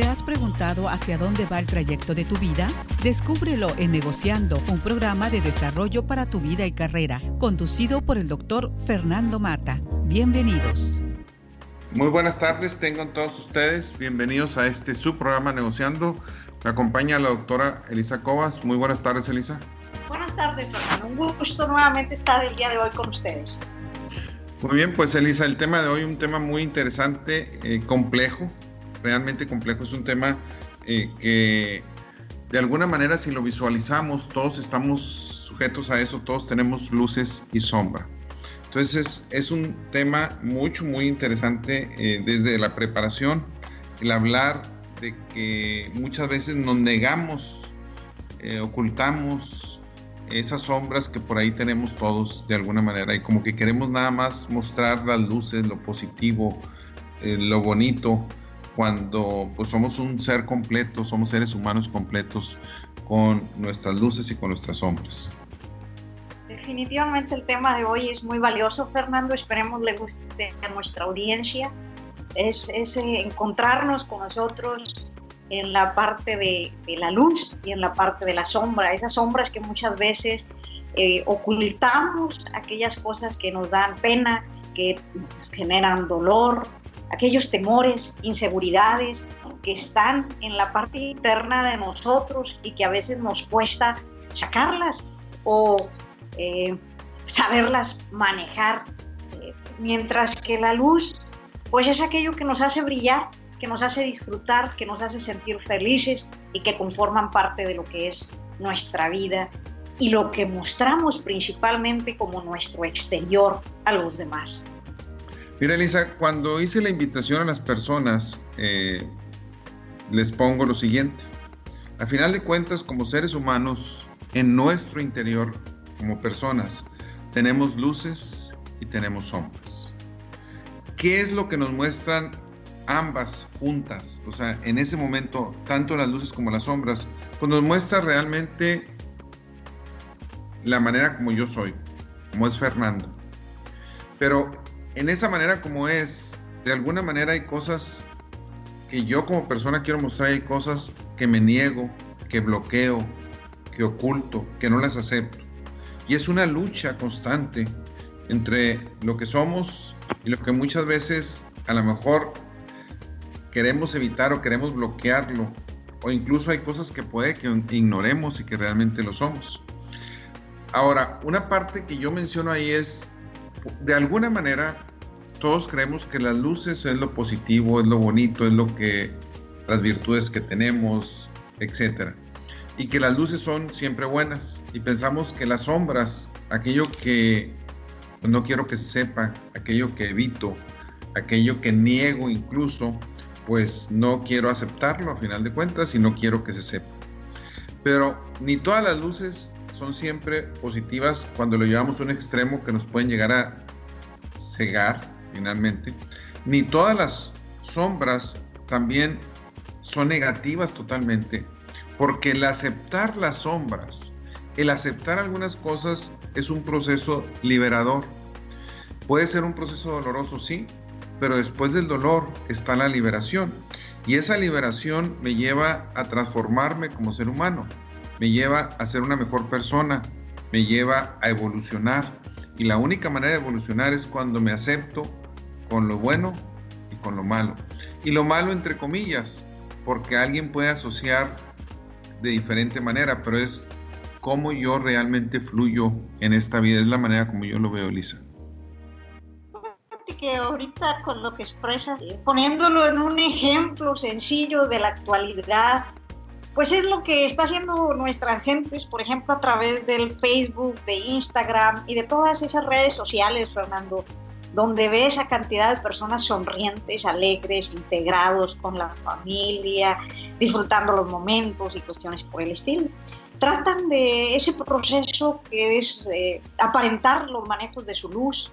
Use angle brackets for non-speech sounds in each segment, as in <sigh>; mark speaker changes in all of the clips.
Speaker 1: ¿Te has preguntado hacia dónde va el trayecto de tu vida? Descúbrelo en Negociando, un programa de desarrollo para tu vida y carrera, conducido por el doctor Fernando Mata. Bienvenidos.
Speaker 2: Muy buenas tardes, tengan todos ustedes. Bienvenidos a este su programa Negociando. Me acompaña la doctora Elisa Cobas. Muy buenas tardes, Elisa.
Speaker 3: Buenas tardes. Un gusto nuevamente estar el día de hoy con ustedes.
Speaker 2: Muy bien, pues Elisa, el tema de hoy, un tema muy interesante, eh, complejo, realmente complejo, es un tema eh, que de alguna manera si lo visualizamos, todos estamos sujetos a eso, todos tenemos luces y sombra. Entonces es, un tema mucho, muy interesante eh, desde la preparación, el hablar de que muchas veces nos negamos, ocultamos, esas sombras que por ahí tenemos todos de alguna manera y como que queremos nada más mostrar las luces, lo positivo, eh, lo bonito, cuando pues somos un ser completo, somos seres humanos completos con nuestras luces y con nuestras sombras.
Speaker 3: Definitivamente el tema de hoy es muy valioso, Fernando. Esperemos le guste a nuestra audiencia. Es, es encontrarnos con nosotros, en la parte de, la luz y en la parte de la sombra, esas sombras que muchas veces eh, ocultamos, aquellas cosas que nos dan pena, que generan dolor, aquellos temores, inseguridades que están en la parte interna de nosotros y que a veces nos cuesta sacarlas o eh, saberlas manejar, eh, mientras que la luz pues es aquello que nos hace brillar que nos hace disfrutar, que nos hace sentir felices y que conforman parte de lo que es nuestra vida y lo que mostramos principalmente como nuestro exterior a los demás.
Speaker 2: Mira, Elisa, cuando hice la invitación a las personas, eh, les pongo lo siguiente. A final de cuentas, como seres humanos, en nuestro interior, como personas, tenemos luces y tenemos sombras. ¿Qué es lo que nos muestran ambas juntas, o sea, en ese momento, tanto las luces como las sombras, pues nos muestra realmente la manera como yo soy, como es Fernando. Pero en esa manera como es, de alguna manera hay cosas que yo como persona quiero mostrar, hay cosas que me niego, que bloqueo, que oculto, que no las acepto. Y es una lucha constante entre lo que somos y lo que muchas veces a lo mejor queremos evitar o queremos bloquearlo, o incluso hay cosas que puede que ignoremos y que realmente lo somos. Ahora, una parte que yo menciono ahí es, de alguna manera, todos creemos que las luces es lo positivo, es lo bonito, es lo que, las virtudes que tenemos, etc. Y que las luces son siempre buenas. Y pensamos que las sombras, aquello que no quiero que se sepa, aquello que evito, aquello que niego incluso, pues no quiero aceptarlo a final de cuentas y no quiero que se sepa. Pero ni todas las luces son siempre positivas cuando lo llevamos a un extremo que nos pueden llegar a cegar finalmente, ni todas las sombras también son negativas totalmente, porque el aceptar las sombras, el aceptar algunas cosas es un proceso liberador. Puede ser un proceso doloroso, sí, pero después del dolor está la liberación. Y esa liberación me lleva a transformarme como ser humano, me lleva a ser una mejor persona, me lleva a evolucionar. Y la única manera de evolucionar es cuando me acepto con lo bueno y con lo malo. Y lo malo entre comillas, porque alguien puede asociar de diferente manera, pero es cómo yo realmente fluyo en esta vida, es la manera como yo lo veo, Elisa
Speaker 3: que ahorita con lo que expresas, poniéndolo en un ejemplo sencillo de la actualidad, pues es lo que está haciendo nuestras gentes, por ejemplo, a través del Facebook, de Instagram y de todas esas redes sociales, Fernando, donde ve esa cantidad de personas sonrientes, alegres, integrados con la familia, disfrutando los momentos y cuestiones por el estilo. Tratan de ese proceso que es eh, aparentar los manejos de su luz,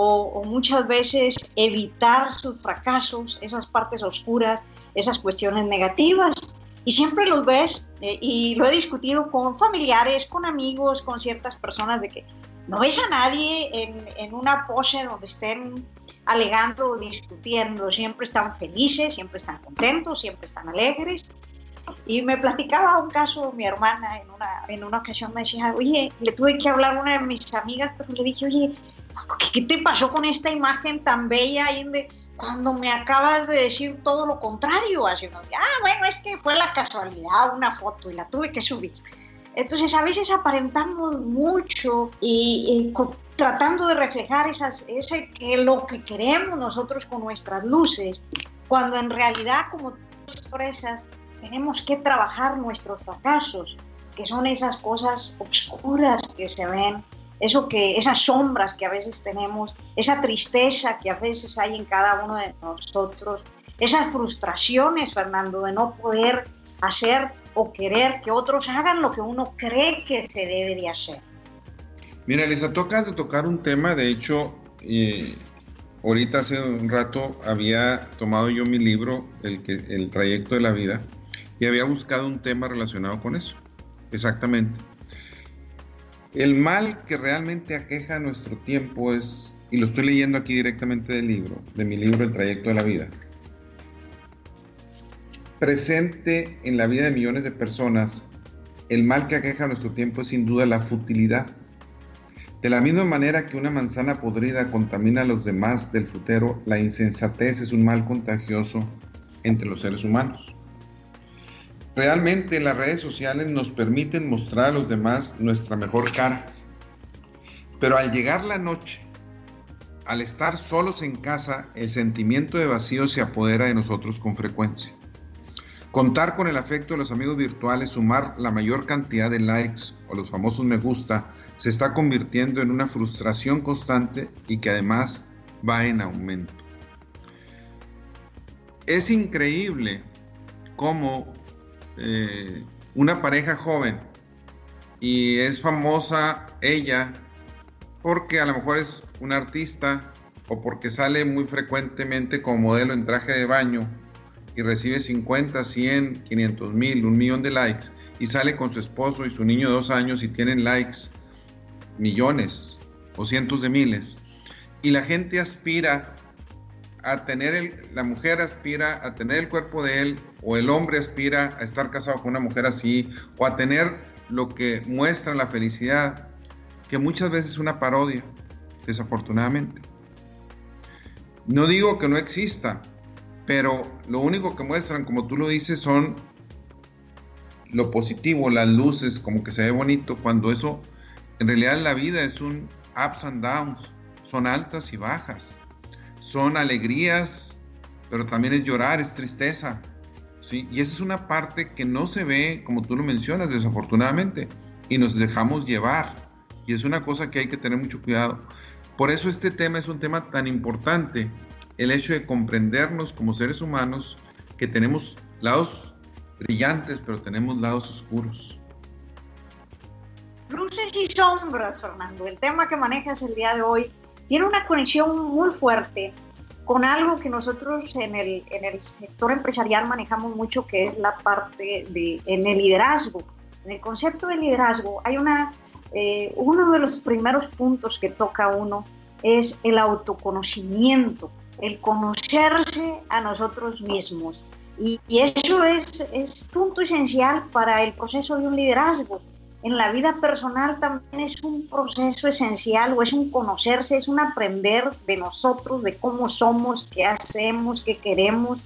Speaker 3: o, muchas veces evitar sus fracasos, esas partes oscuras, esas cuestiones negativas. Y siempre los ves, eh, y lo he discutido con familiares, con amigos, con ciertas personas, de que no ves a nadie en, en una pose donde estén alegando o discutiendo, siempre están felices, siempre están contentos, siempre están alegres. Y me platicaba un caso mi hermana en una, en una ocasión, me decía, oye, le tuve que hablar a una de mis amigas, pero le dije, oye, ¿qué te pasó con esta imagen tan bella ahí de, cuando me acabas de decir todo lo contrario unos días? Ah, bueno, es que fue la casualidad, una foto y la tuve que subir. Entonces a veces aparentamos mucho y, tratando de reflejar esas, ese, que lo que queremos nosotros con nuestras luces, cuando en realidad, como expresas, tenemos que trabajar nuestros fracasos, que son esas cosas oscuras que se ven, eso que, esas sombras que a veces tenemos, esa tristeza que a veces hay en cada uno de nosotros, esas frustraciones, Fernando, de no poder hacer o querer que otros hagan lo que uno cree que se debe de hacer.
Speaker 2: Mira, Elisa, tocas de tocar un tema, de hecho, ahorita hace un rato había tomado yo mi libro, el, que, el trayecto de la vida, y había buscado un tema relacionado con eso, exactamente. El mal que realmente aqueja nuestro tiempo es, y lo estoy leyendo aquí directamente del libro, de mi libro El trayecto de la vida, presente en la vida de millones de personas, el mal que aqueja nuestro tiempo es sin duda la futilidad. De la misma manera que una manzana podrida contamina a los demás del frutero, la insensatez es un mal contagioso entre los seres humanos. Realmente las redes sociales nos permiten mostrar a los demás nuestra mejor cara. Pero al llegar la noche, al estar solos en casa, el sentimiento de vacío se apodera de nosotros con frecuencia. Contar con el afecto de los amigos virtuales, sumar la mayor cantidad de likes o los famosos me gusta, se está convirtiendo en una frustración constante y que además va en aumento. Es increíble cómo eh, una pareja joven y es famosa ella porque a lo mejor es un artista o porque sale muy frecuentemente como modelo en traje de baño y recibe 50, 100, 500 mil, un millón de likes y sale con su esposo y su niño de dos años y tienen likes millones o cientos de miles. Y la gente aspira a tener la mujer aspira a tener el cuerpo de él o el hombre aspira a estar casado con una mujer así o a tener lo que muestra la felicidad que muchas veces es una parodia desafortunadamente. No digo que no exista pero lo único que muestran, como tú lo dices, son lo positivo, las luces, como que se ve bonito, cuando eso, en realidad la vida es un ups and downs, son altas y bajas, son alegrías, pero también es llorar, es tristeza, ¿sí? Y esa es una parte que no se ve, como tú lo mencionas, desafortunadamente, y nos dejamos llevar, y es una cosa que hay que tener mucho cuidado. Por eso este tema es un tema tan importante, el hecho de comprendernos como seres humanos, que tenemos lados brillantes, pero tenemos lados oscuros.
Speaker 3: Luces y sombras, Fernando. El tema que manejas el día de hoy tiene una conexión muy fuerte con algo que nosotros en el, en el sector empresarial manejamos mucho, que es la parte de en el liderazgo. En el concepto de liderazgo hay una, eh, uno de los primeros puntos que toca uno es el autoconocimiento el conocerse a nosotros mismos. Y, eso es, es punto esencial para el proceso de un liderazgo. En la vida personal también es un proceso esencial o es un conocerse, es un aprender de nosotros, de cómo somos, qué hacemos, qué queremos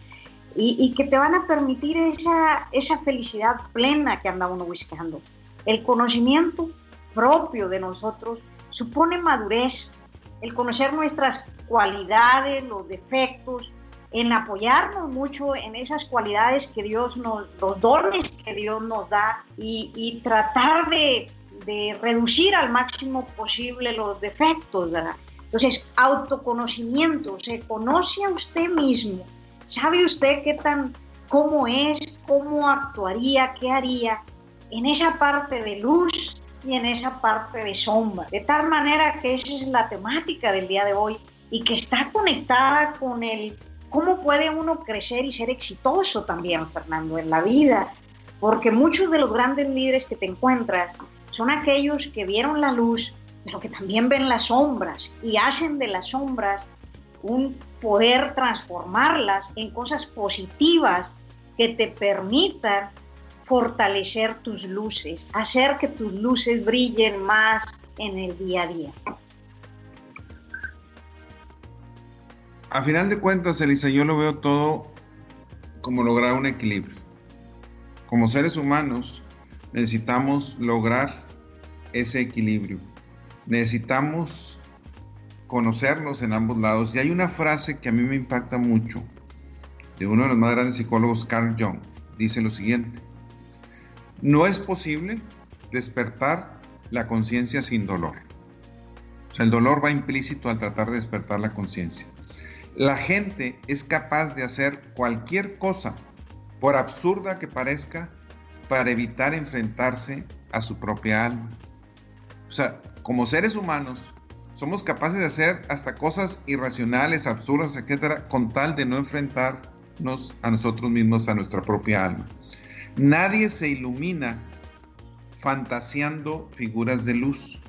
Speaker 3: y, que te van a permitir esa, esa felicidad plena que anda uno buscando. El conocimiento propio de nosotros supone madurez, el conocer nuestras cualidades, los defectos, en apoyarnos mucho en esas cualidades que Dios nos, los dones que Dios nos da y, tratar de, de, reducir al máximo posible los defectos, ¿verdad? Entonces, autoconocimiento, se conoce a usted mismo, sabe usted qué tan, cómo es, cómo actuaría, qué haría en esa parte de luz y en esa parte de sombra. De tal manera que esa es la temática del día de hoy y que está conectada con el cómo puede uno crecer y ser exitoso también, Fernando, en la vida. Porque muchos de los grandes líderes que te encuentras son aquellos que vieron la luz, pero que también ven las sombras y hacen de las sombras un poder transformarlas en cosas positivas que te permitan fortalecer tus luces, hacer que tus luces brillen más en el día a día.
Speaker 2: A final de cuentas, Elisa, yo lo veo todo como lograr un equilibrio. Como seres humanos necesitamos lograr ese equilibrio. Necesitamos conocernos en ambos lados. Y hay una frase que a mí me impacta mucho de uno de los más grandes psicólogos, Carl Jung. Dice lo siguiente. No es posible despertar la conciencia sin dolor. O sea, el dolor va implícito al tratar de despertar la conciencia. La gente es capaz de hacer cualquier cosa, por absurda que parezca, para evitar enfrentarse a su propia alma. O sea, como seres humanos, somos capaces de hacer hasta cosas irracionales, absurdas, etcétera, con tal de no enfrentarnos a nosotros mismos, a nuestra propia alma. Nadie se ilumina fantaseando figuras de luz.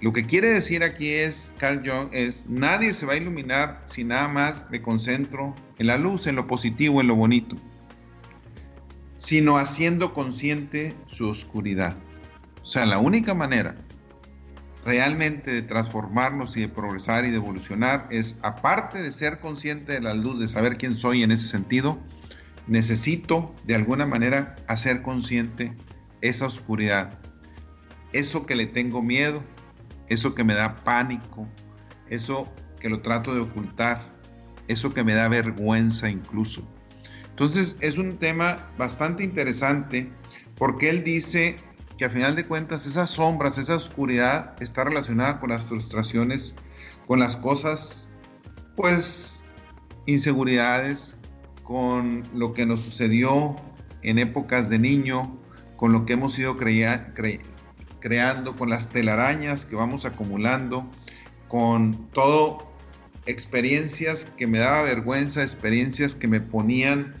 Speaker 2: Lo que quiere decir aquí es, Carl Jung, es, nadie se va a iluminar si nada más me concentro en la luz, en lo positivo, en lo bonito, sino haciendo consciente su oscuridad. O sea, la única manera realmente de transformarnos y de progresar y de evolucionar es, aparte de ser consciente de la luz, de saber quién soy en ese sentido, necesito de alguna manera hacer consciente esa oscuridad, eso que le tengo miedo, eso que me da pánico, eso que lo trato de ocultar, eso que me da vergüenza incluso. Entonces es un tema bastante interesante porque él dice que a final de cuentas esas sombras, esa oscuridad está relacionada con las frustraciones, con las cosas, pues, inseguridades, con lo que nos sucedió en épocas de niño, con lo que hemos ido creando, con las telarañas que vamos acumulando, con todo experiencias que me daba vergüenza, experiencias que me ponían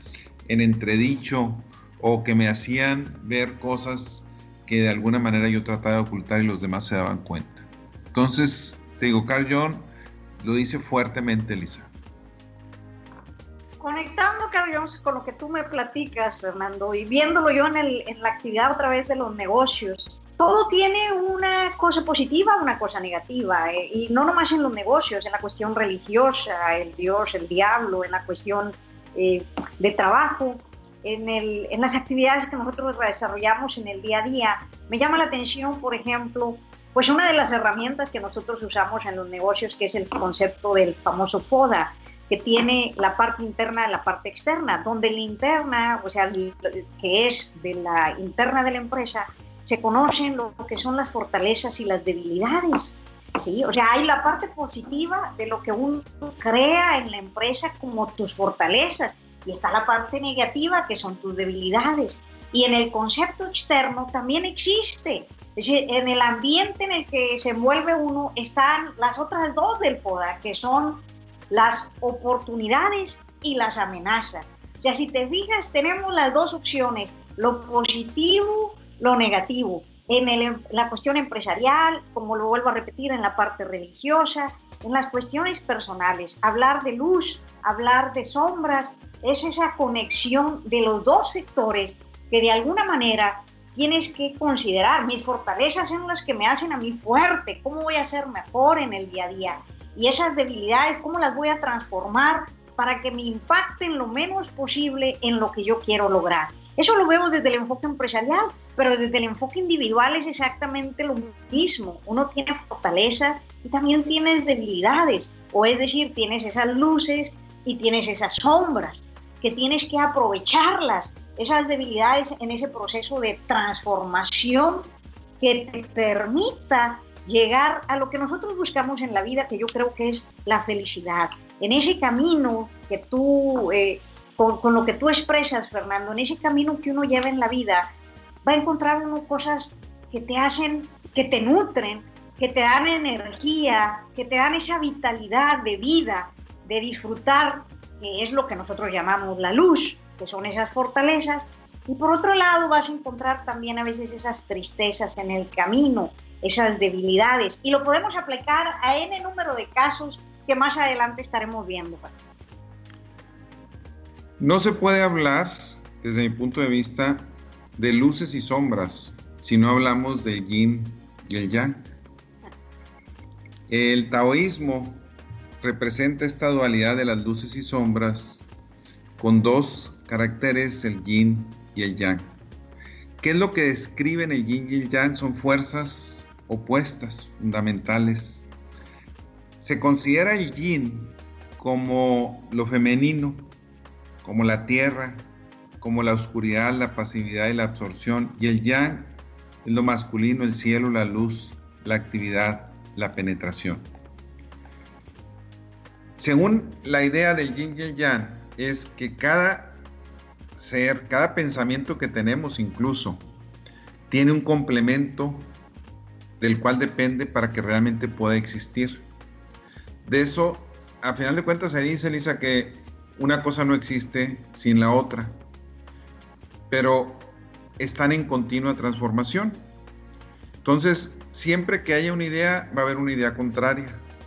Speaker 2: en entredicho o que me hacían ver cosas que de alguna manera yo trataba de ocultar y los demás se daban cuenta. Entonces, te digo, Carl Jung lo dice fuertemente, Lisa.
Speaker 3: Conectando, Carl Jung, con lo que tú me platicas, Fernando, y viéndolo yo en, en la actividad a través de los negocios, todo tiene una cosa positiva, una cosa negativa, eh, y no nomás en los negocios, en la cuestión religiosa, el Dios, el diablo, en la cuestión eh, de trabajo, en, el, en las actividades que nosotros desarrollamos en el día a día. Me llama la atención, por ejemplo, pues una de las herramientas que nosotros usamos en los negocios, que es el concepto del famoso FODA, que tiene la parte interna y la parte externa, donde la interna, o sea, que es de la interna de la empresa, se conocen lo que son las fortalezas y las debilidades. ¿sí? O sea, hay la parte positiva de lo que uno crea en la empresa como tus fortalezas y está la parte negativa que son tus debilidades. Y en el concepto externo también existe. Es decir, en el ambiente en el que se envuelve uno están las otras dos del FODA, que son las oportunidades y las amenazas. O sea, si te fijas, tenemos las dos opciones, lo positivo, lo negativo. En, en la cuestión empresarial, como lo vuelvo a repetir, en la parte religiosa, en las cuestiones personales. Hablar de luz, hablar de sombras, es esa conexión de los dos sectores que de alguna manera tienes que considerar. Mis fortalezas son las que me hacen a mí fuerte, cómo voy a ser mejor en el día a día. Y esas debilidades, cómo las voy a transformar para que me impacten lo menos posible en lo que yo quiero lograr. Eso lo veo desde el enfoque empresarial, pero desde el enfoque individual es exactamente lo mismo. Uno tiene fortalezas y también tienes debilidades, o es decir, tienes esas luces y tienes esas sombras que tienes que aprovecharlas, esas debilidades en ese proceso de transformación que te permita llegar a lo que nosotros buscamos en la vida, que yo creo que es la felicidad. En ese camino que tú, eh, con, lo que tú expresas, Fernando, en ese camino que uno lleva en la vida, va a encontrar uno cosas que te hacen, que te nutren, que te dan energía, que te dan esa vitalidad de vida, de disfrutar que es lo que nosotros llamamos la luz, que son esas fortalezas, y por otro lado vas a encontrar también a veces esas tristezas en el camino, esas debilidades, y lo podemos aplicar a n número de casos que más adelante estaremos viendo.
Speaker 2: No se puede hablar, desde mi punto de vista, de luces y sombras si no hablamos del yin y el yang. El taoísmo representa esta dualidad de las luces y sombras con dos caracteres, el yin y el yang. ¿Qué es lo que describen el yin y el yang? Son fuerzas opuestas, fundamentales. Se considera el yin como lo femenino, como la tierra, como la oscuridad, la pasividad y la absorción, y el yang es lo masculino, el cielo, la luz, la actividad, la penetración. Según la idea del yin y el yang, es que cada ser, cada pensamiento que tenemos incluso, tiene un complemento del cual depende para que realmente pueda existir. De eso, a final de cuentas, se dice, Lisa, que una cosa no existe sin la otra, pero están en continua transformación. Entonces, siempre que haya una idea, va a haber una idea contraria.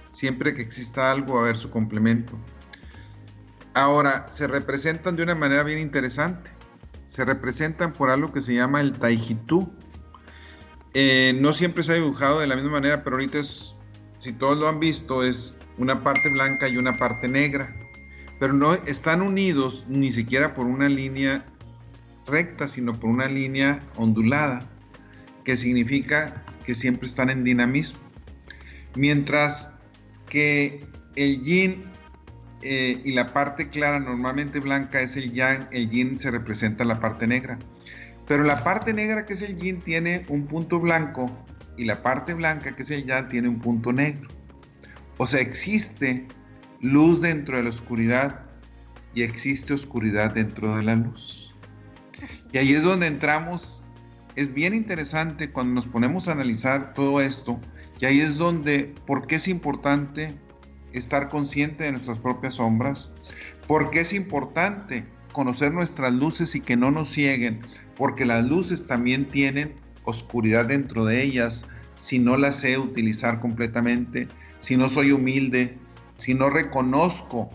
Speaker 2: Siempre que exista algo, va a haber su complemento. Ahora, se representan de una manera bien interesante. Se representan por algo que se llama el taijitú. Eh, no siempre se ha dibujado de la misma manera, pero ahorita si todos lo han visto, es una parte blanca y una parte negra. Pero no están unidos ni siquiera por una línea recta, sino por una línea ondulada, que significa que siempre están en dinamismo. Mientras que el yin eh, y la parte clara, normalmente blanca, es el yang, el yin se representa la parte negra. Pero la parte negra, que es el yin, tiene un punto blanco y la parte blanca, que es el yang, tiene un punto negro. O sea, existe luz dentro de la oscuridad y existe oscuridad dentro de la luz. Y ahí es donde entramos. Es bien interesante cuando nos ponemos a analizar todo esto. Y ahí es donde, ¿por qué es importante estar consciente de nuestras propias sombras, porque es importante conocer nuestras luces y que no nos cieguen, porque las luces también tienen oscuridad dentro de ellas si no las sé utilizar completamente, si no soy humilde, si no reconozco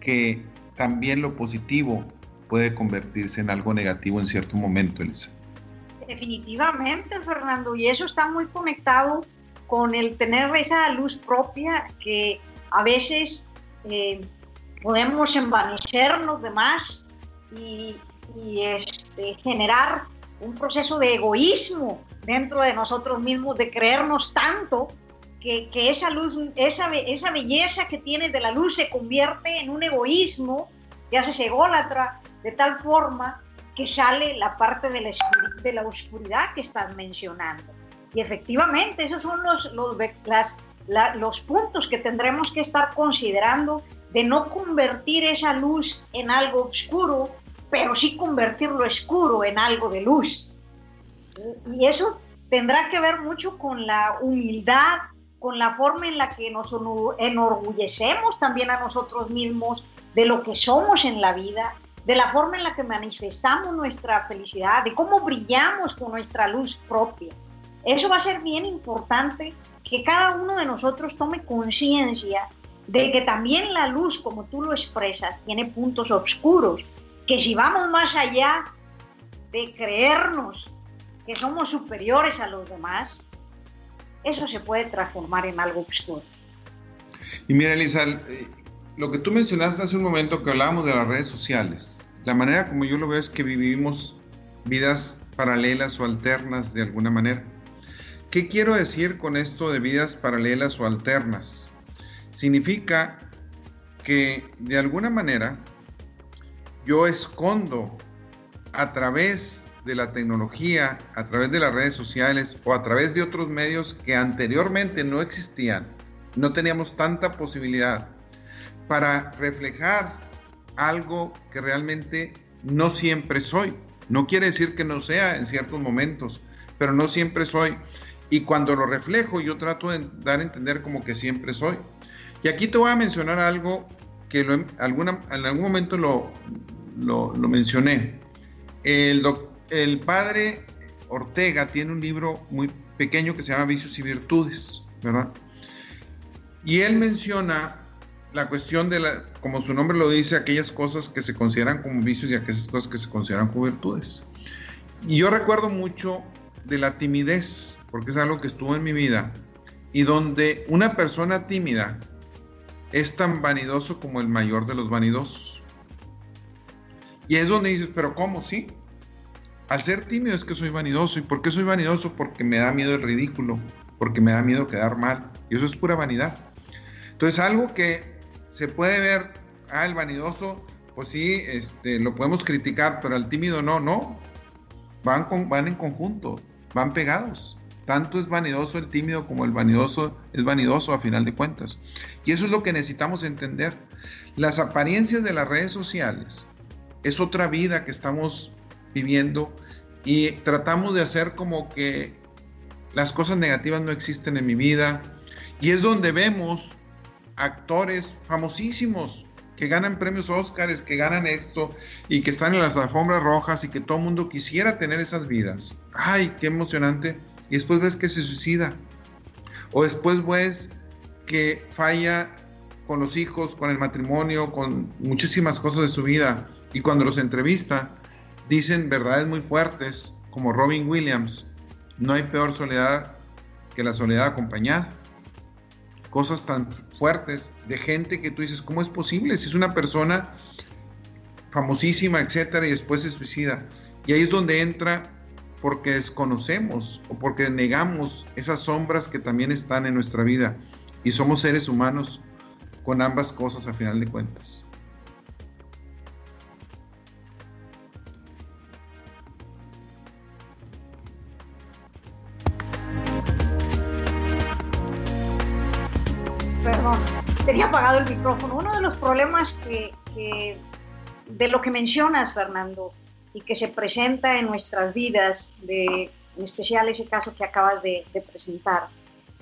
Speaker 2: que también lo positivo puede convertirse en algo negativo en cierto momento, Elisa.
Speaker 3: Definitivamente, Fernando, y eso está muy conectado con el tener esa luz propia que a veces eh, podemos envanecernos de más y, este, generar un proceso de egoísmo dentro de nosotros mismos, de creernos tanto que, esa luz, esa, esa belleza que tiene de la luz se convierte en un egoísmo, ya se ególatra de tal forma que sale la parte de la, de la oscuridad que estás mencionando. Y efectivamente, esos son los, los, las, los puntos que tendremos que estar considerando de no convertir esa luz en algo oscuro, pero sí convertir lo oscuro en algo de luz. Y eso tendrá que ver mucho con la humildad, con la forma en la que nos enorgullecemos también a nosotros mismos de lo que somos en la vida, de la forma en la que manifestamos nuestra felicidad, de cómo brillamos con nuestra luz propia. Eso va a ser bien importante que cada uno de nosotros tome conciencia de que también la luz, como tú lo expresas, tiene puntos oscuros, que si vamos más allá de creernos que somos superiores a los demás, eso se puede transformar en algo oscuro.
Speaker 2: Y mira, Elisa, eh, lo que tú mencionaste hace un momento que hablábamos de las redes sociales, la manera como yo lo veo es que vivimos vidas paralelas o alternas de alguna manera. ¿Qué quiero decir con esto de vidas paralelas o alternas? Significa que de alguna manera yo escondo a través de la tecnología, a través de las redes sociales o a través de otros medios que anteriormente no existían, no teníamos tanta posibilidad para reflejar algo que realmente no siempre soy. No quiere decir que no sea en ciertos momentos, pero no siempre soy. Y cuando lo reflejo, yo trato de dar a entender como que siempre soy. Y aquí te voy a mencionar algo que en, alguna, en algún momento lo, lo, mencioné. El, el padre Ortega tiene un libro muy pequeño que se llama Vicios y Virtudes, ¿verdad? Y él menciona la cuestión de la, como su nombre lo dice, aquellas cosas que se consideran como vicios y aquellas cosas que se consideran como virtudes. Y yo recuerdo mucho de la timidez, porque es algo que estuvo en mi vida, y donde una persona tímida es tan vanidoso como el mayor de los vanidosos. Y es donde dices, pero ¿cómo? Sí. Al ser tímido es que soy vanidoso. ¿Y por qué soy vanidoso? Porque me da miedo el ridículo, porque me da miedo quedar mal. Y eso es pura vanidad. Entonces, algo que se puede ver, al vanidoso, pues sí, este, lo podemos criticar, pero al tímido no, no. Van, van en conjunto, van pegados. Tanto es vanidoso el tímido como el vanidoso es vanidoso a final de cuentas. Y eso es lo que necesitamos entender. Las apariencias de las redes sociales es otra vida que estamos viviendo y tratamos de hacer como que las cosas negativas no existen en mi vida. Y es donde vemos actores famosísimos que ganan premios Óscares, que ganan esto y que están en las alfombras rojas y que todo el mundo quisiera tener esas vidas. Ay, qué emocionante. Y después ves que se suicida. O después ves que falla con los hijos, con el matrimonio, con muchísimas cosas de su vida. Y cuando los entrevista, dicen verdades muy fuertes, como Robin Williams, no hay peor soledad que la soledad acompañada cosas tan fuertes de gente que tú dices, ¿cómo es posible? Si es una persona famosísima, etcétera, y después se suicida. Y ahí es donde entra porque desconocemos o porque negamos esas sombras que también están en nuestra vida. Y somos seres humanos con ambas cosas a final de cuentas.
Speaker 3: Tenía apagado el micrófono. Uno de los problemas que, de lo que mencionas, Fernando, y que se presenta en nuestras vidas, de, en especial ese caso que acabas de, de presentar,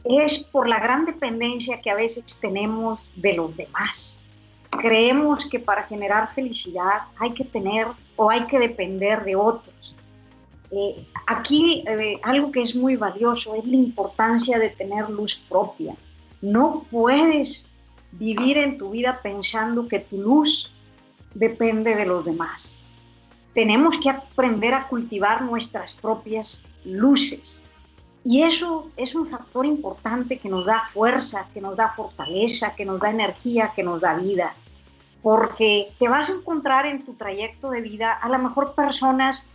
Speaker 3: es por la gran dependencia que a veces tenemos de los demás. Creemos que para generar felicidad hay que tener o hay que depender de otros. Eh, aquí eh, algo que es muy valioso es la importancia de tener luz propia. No puedes vivir en tu vida pensando que tu luz depende de los demás. Tenemos que aprender a cultivar nuestras propias luces. Y eso es un factor importante que nos da fuerza, que nos da fortaleza, que nos da energía, que nos da vida. Porque te vas a encontrar en tu trayecto de vida a lo mejor personas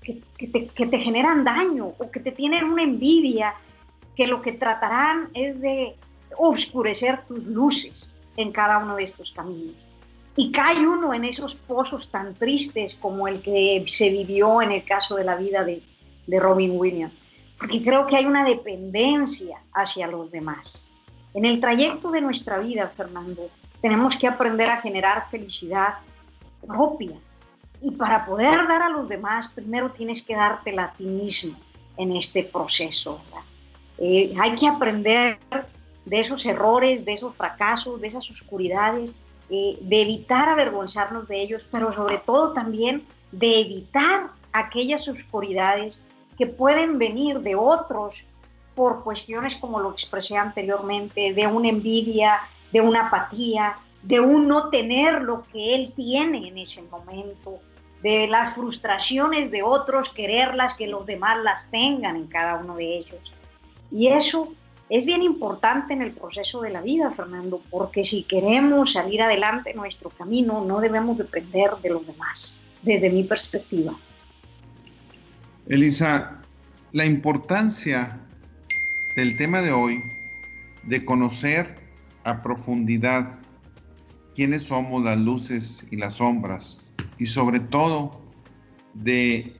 Speaker 3: que, te, te generan daño o que te tienen una envidia, que lo que tratarán es de oscurecer tus luces en cada uno de estos caminos. Y cae uno en esos pozos tan tristes como el que se vivió en el caso de la vida de, de Robin Williams, porque creo que hay una dependencia hacia los demás. En el trayecto de nuestra vida, Fernando, tenemos que aprender a generar felicidad propia. Y para poder dar a los demás, primero tienes que dártela a ti mismo en este proceso. Eh, hay que aprender de esos errores, de esos fracasos, de esas oscuridades, eh, de evitar avergonzarnos de ellos, pero sobre todo también de evitar aquellas oscuridades que pueden venir de otros por cuestiones como lo expresé anteriormente, de una envidia, de una apatía, de un no tener lo que él tiene en ese momento, de las frustraciones de otros, quererlas que los demás las tengan en cada uno de ellos. Y eso es bien importante en el proceso de la vida, Fernando, porque si queremos salir adelante en nuestro camino, no debemos depender de los demás, desde mi perspectiva.
Speaker 2: Elisa, la importancia del tema de hoy, de conocer a profundidad quiénes somos las luces y las sombras, y sobre todo de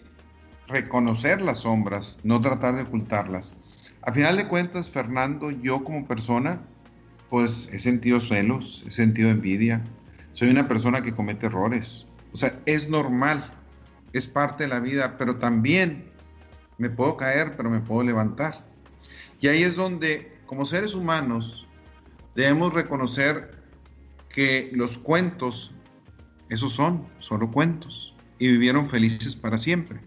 Speaker 2: reconocer las sombras, no tratar de ocultarlas a final de cuentas, Fernando, yo como persona, pues he sentido celos, he sentido envidia. Soy una persona que comete errores. O sea, es normal, es parte de la vida, pero también me puedo caer, pero me puedo levantar. Y ahí es donde, como seres humanos, debemos reconocer que los cuentos, esos son, solo cuentos, y vivieron felices para siempre.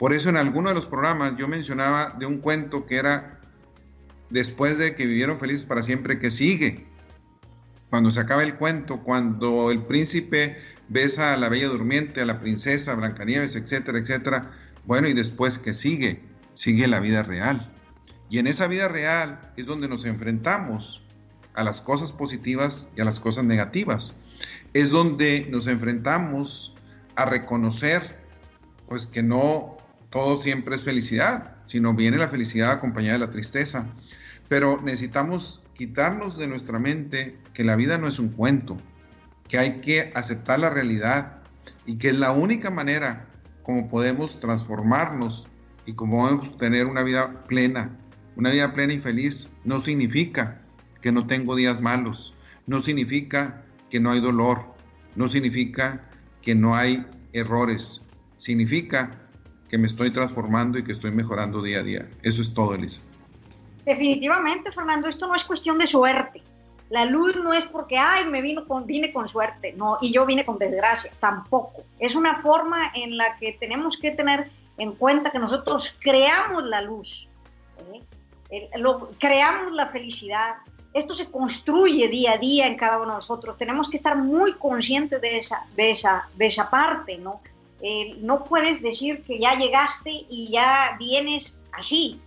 Speaker 2: Por eso en alguno de los programas yo mencionaba de un cuento que era después de que vivieron felices para siempre, que sigue. cuando se acaba el cuento, cuando el príncipe besa a la bella durmiente, a la princesa, a Blancanieves, etcétera, etcétera. Bueno, y después que sigue, sigue la vida real. Y en esa vida real es donde nos enfrentamos a las cosas positivas y a las cosas negativas. Es donde nos enfrentamos a reconocer pues que no todo siempre es felicidad, sino viene la felicidad acompañada de la tristeza. Pero necesitamos quitarnos de nuestra mente que la vida no es un cuento, que hay que aceptar la realidad y que es la única manera como podemos transformarnos y como podemos tener una vida plena. Una vida plena y feliz no significa que no tengo días malos, no significa que no hay dolor, no significa que no hay errores, significa que me estoy transformando y que estoy mejorando día a día. Eso es todo, Elisa.
Speaker 3: Definitivamente, Fernando, esto no es cuestión de suerte. La luz no es porque, ay, me vino con, vine con suerte, no, y yo vine con desgracia, tampoco. Es una forma en la que tenemos que tener en cuenta que nosotros creamos la luz, ¿eh? lo, creamos la felicidad. Esto se construye día a día en cada uno de nosotros. Tenemos que estar muy conscientes de esa, de esa, de esa parte, ¿no? Eh, no puedes decir que ya llegaste y ya vienes así.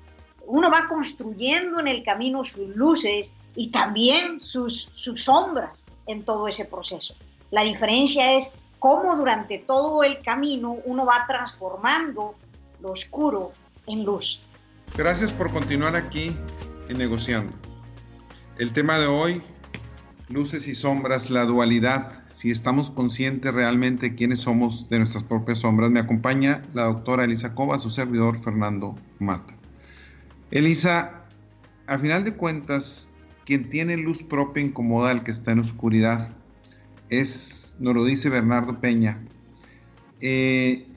Speaker 3: Uno va construyendo en el camino sus luces y también sus, sombras en todo ese proceso. La diferencia es cómo durante todo el camino uno va transformando lo oscuro en luz.
Speaker 2: Gracias por continuar aquí en Negociando. El tema de hoy, luces y sombras, la dualidad, si estamos conscientes realmente de quiénes somos de nuestras propias sombras. Me acompaña la doctora Elisa Cova, su servidor Fernando Mata. Elisa, a final de cuentas, quien tiene luz propia incomoda al que está en oscuridad. Es, nos lo dice Bernardo Peña. Eh,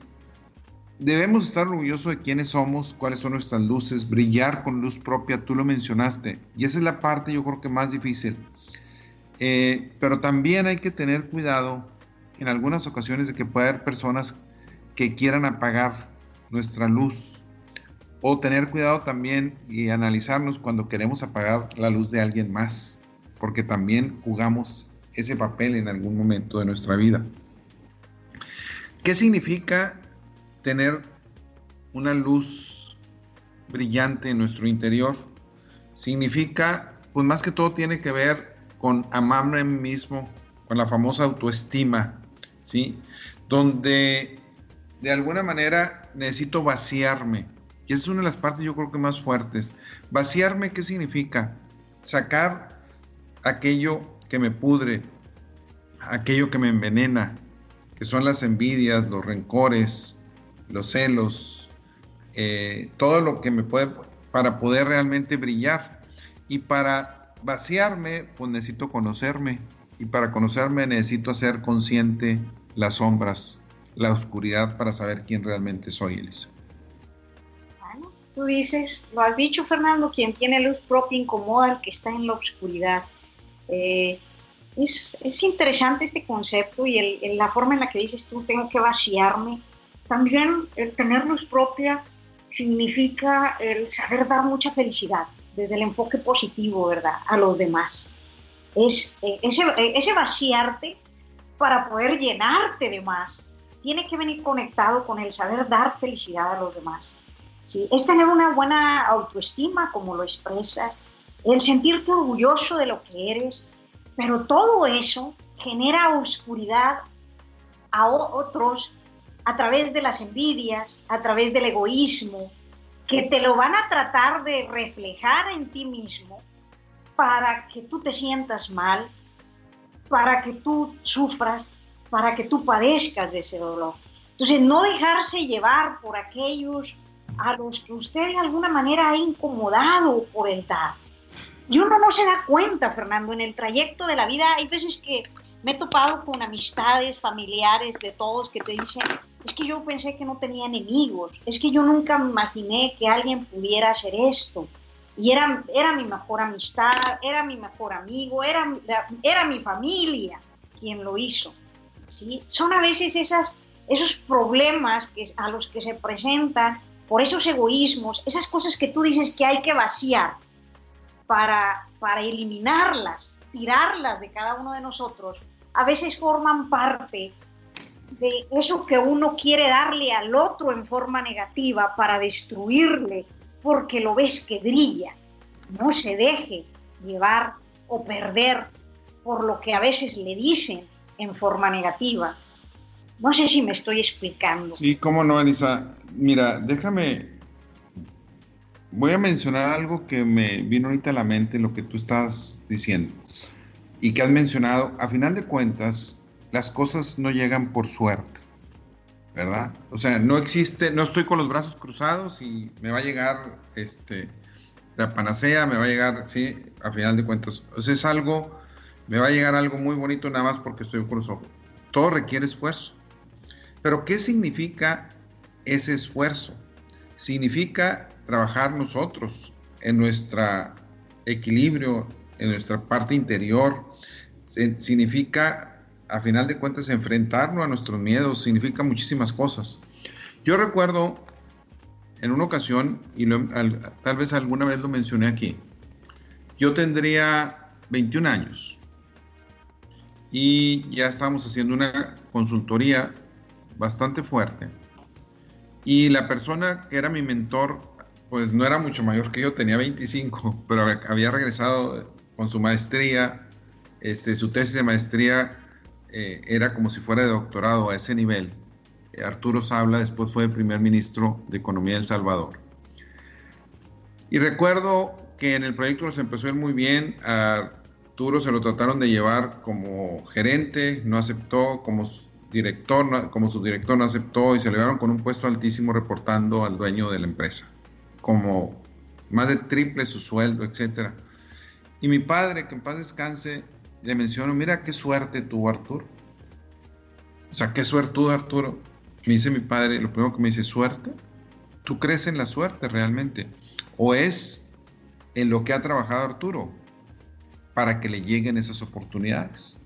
Speaker 2: debemos estar orgullosos de quiénes somos, cuáles son nuestras luces, brillar con luz propia, tú lo mencionaste. Y esa es la parte yo creo que más difícil. Eh, pero también hay que tener cuidado en algunas ocasiones de que pueda haber personas que quieran apagar nuestra luz o tener cuidado también y analizarnos cuando queremos apagar la luz de alguien más, porque también jugamos ese papel en algún momento de nuestra vida. ¿Qué significa tener una luz brillante en nuestro interior? Significa, pues más que todo tiene que ver con amarme mismo, con la famosa autoestima, ¿sí? Donde de alguna manera necesito vaciarme, y esa es una de las partes yo creo que más fuertes. Vaciarme, ¿qué significa? Sacar aquello que me pudre, aquello que me envenena, que son las envidias, los rencores, los celos, eh, todo lo que me puede, para poder realmente brillar. Y para vaciarme, pues necesito conocerme. Y para conocerme necesito hacer consciente las sombras, la oscuridad para saber quién realmente soy, Elisa
Speaker 3: tú dices, lo has dicho Fernando, quien tiene luz propia incomoda al que está en la oscuridad. Eh, es, es, interesante este concepto y el, la forma en la que dices tú, tengo que vaciarme. También el tener luz propia significa el saber dar mucha felicidad desde el enfoque positivo, ¿verdad? A los demás. Es eh, ese, eh, ese vaciarte para poder llenarte de más. Tiene que venir conectado con el saber dar felicidad a los demás. Es tener una buena autoestima, como lo expresas, el sentirte orgulloso de lo que eres, pero todo eso genera oscuridad a otros a través de las envidias, a través del egoísmo, que te lo van a tratar de reflejar en ti mismo para que tú te sientas mal, para que tú sufras, para que tú padezcas de ese dolor. Entonces, no dejarse llevar por aquellos a los que usted de alguna manera ha incomodado por el dar. Y uno no se da cuenta, Fernando, en el trayecto de la vida hay veces que me he topado con amistades, familiares de todos que te dicen, es que yo pensé que no tenía enemigos, es que yo nunca me imaginé que alguien pudiera hacer esto. Y era, era mi mejor amistad, era mi mejor amigo, era, era mi familia quien lo hizo. ¿sí? Son a veces esas, esos problemas que, a los que se presentan por esos egoísmos, esas cosas que tú dices que hay que vaciar para, para eliminarlas tirarlas de cada uno de nosotros, a veces forman parte de eso que uno quiere darle al otro en forma negativa para destruirle, porque lo ves que brilla. No se deje llevar o perder por lo que a veces le dicen en forma negativa. No sé si me estoy explicando.
Speaker 2: Sí, cómo no, Elisa. Mira, déjame, voy a mencionar algo que me vino ahorita a la mente, lo que tú estás diciendo y que has mencionado. A final de cuentas, las cosas no llegan por suerte, ¿verdad? O sea, no existe, no estoy con los brazos cruzados y me va a llegar este, la panacea, me va a llegar, sí, a final de cuentas. O es algo, me va a llegar algo muy bonito nada más porque estoy con los ojos. Todo requiere esfuerzo. Pero ¿qué significa ese esfuerzo? Significa trabajar nosotros en nuestro equilibrio, en nuestra parte interior. Significa a final de cuentas, enfrentarnos a nuestros miedos significa muchísimas cosas. Yo recuerdo en una ocasión, y tal vez alguna vez lo mencioné aquí, yo tendría 21 años y ya estábamos haciendo una consultoría bastante fuerte. Y la persona que era mi mentor, pues no era mucho mayor que yo, tenía 25, pero había regresado con su maestría, este, su tesis de maestría eh, era como si fuera de doctorado a ese nivel. Eh, Arturo Sabla después fue primer ministro de Economía de El Salvador. Y recuerdo que en el proyecto nos empezó a ir muy bien. Arturo se lo trataron de llevar como gerente, no aceptó, como director, como subdirector no aceptó y se le llevaron con un puesto altísimo reportando al dueño de la empresa, como más de triple su sueldo, etc. Y mi padre, que en paz descanse, le menciono, mira qué suerte tuvo Arturo. O sea, qué suerte tuvo Arturo. Me dice mi padre, lo primero que me dice, suerte. ¿Tú crees en la suerte realmente? ¿O es en lo que ha trabajado Arturo para que le lleguen esas oportunidades?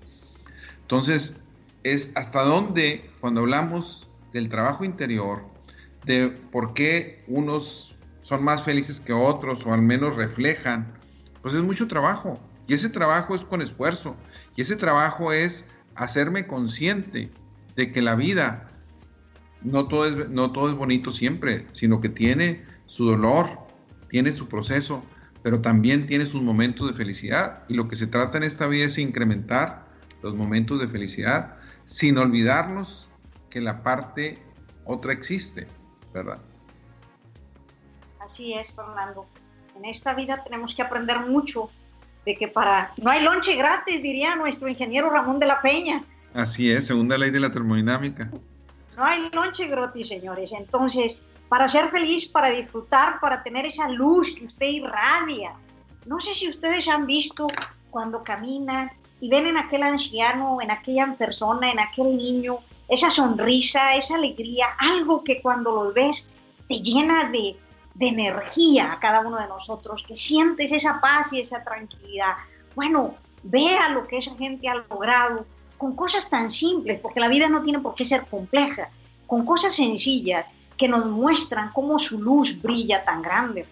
Speaker 2: Entonces, es hasta dónde, cuando hablamos del trabajo interior, de por qué unos son más felices que otros o al menos reflejan, pues es mucho trabajo. Y ese trabajo es con esfuerzo. Y ese trabajo es hacerme consciente de que la vida no todo es, no todo es bonito siempre, sino que tiene su dolor, tiene su proceso, pero también tiene sus momentos de felicidad. Y lo que se trata en esta vida es incrementar los momentos de felicidad sin olvidarnos que la parte otra existe, ¿verdad?
Speaker 3: Así es, Fernando. En esta vida tenemos que aprender mucho de que para no hay lonche gratis, diría nuestro ingeniero Ramón de la Peña.
Speaker 2: Así es, segunda ley de la termodinámica.
Speaker 3: No hay lonche gratis, señores. Entonces, para ser feliz, para disfrutar, para tener esa luz que usted irradia. No sé si ustedes han visto cuando caminan y ven en aquel anciano, en aquella persona, en aquel niño, esa sonrisa, esa alegría, algo que cuando lo ves te llena de, de energía a cada uno de nosotros, que sientes esa paz y esa tranquilidad. Bueno, vea lo que esa gente ha logrado con cosas tan simples, porque la vida no tiene por qué ser compleja, con cosas sencillas que nos muestran cómo su luz brilla tan grande.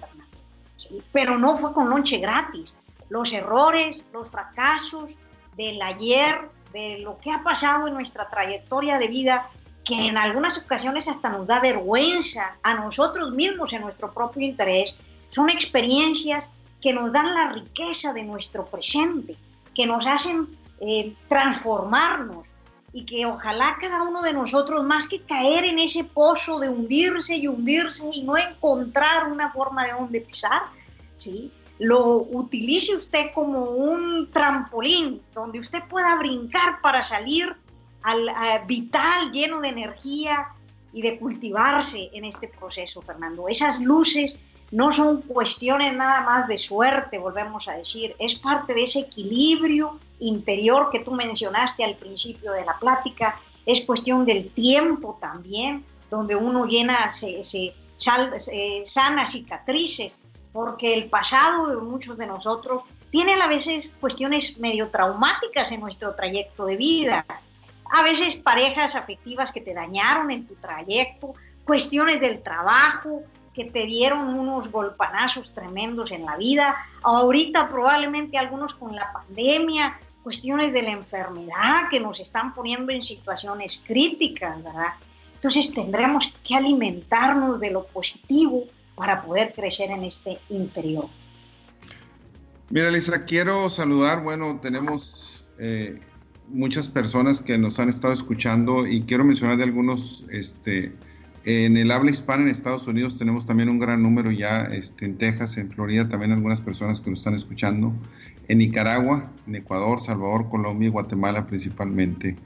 Speaker 3: Pero no fue con lonche gratis. Los errores, los fracasos del ayer, de lo que ha pasado en nuestra trayectoria de vida, que en algunas ocasiones hasta nos da vergüenza a nosotros mismos en nuestro propio interés, son experiencias que nos dan la riqueza de nuestro presente, que nos hacen eh, transformarnos y que ojalá cada uno de nosotros, más que caer en ese pozo de hundirse y hundirse y no encontrar una forma de dónde pisar, ¿sí? lo utilice usted como un trampolín donde usted pueda brincar para salir al, vital, lleno de energía y de cultivarse en este proceso, Fernando. Esas luces no son cuestiones nada más de suerte, volvemos a decir, es parte de ese equilibrio interior que tú mencionaste al principio de la plática, es cuestión del tiempo también, donde uno llena, se, se, sana cicatrices, porque el pasado de muchos de nosotros tiene a veces cuestiones medio traumáticas en nuestro trayecto de vida a veces parejas afectivas que te dañaron en tu trayecto, cuestiones del trabajo, que te dieron unos golpanazos tremendos en la vida, ahorita probablemente algunos con la pandemia, cuestiones de la enfermedad que nos están poniendo en situaciones críticas, ¿verdad? Entonces tendremos que alimentarnos de lo positivo para poder crecer en este interior.
Speaker 2: Mira, Lisa, quiero saludar, bueno, tenemos eh, muchas personas que nos han estado escuchando y quiero mencionar de algunos, este, en el habla hispana en Estados Unidos tenemos también un gran número ya, este, en Texas, en Florida también algunas personas que nos están escuchando, en Nicaragua, en Ecuador, Salvador, Colombia y Guatemala principalmente.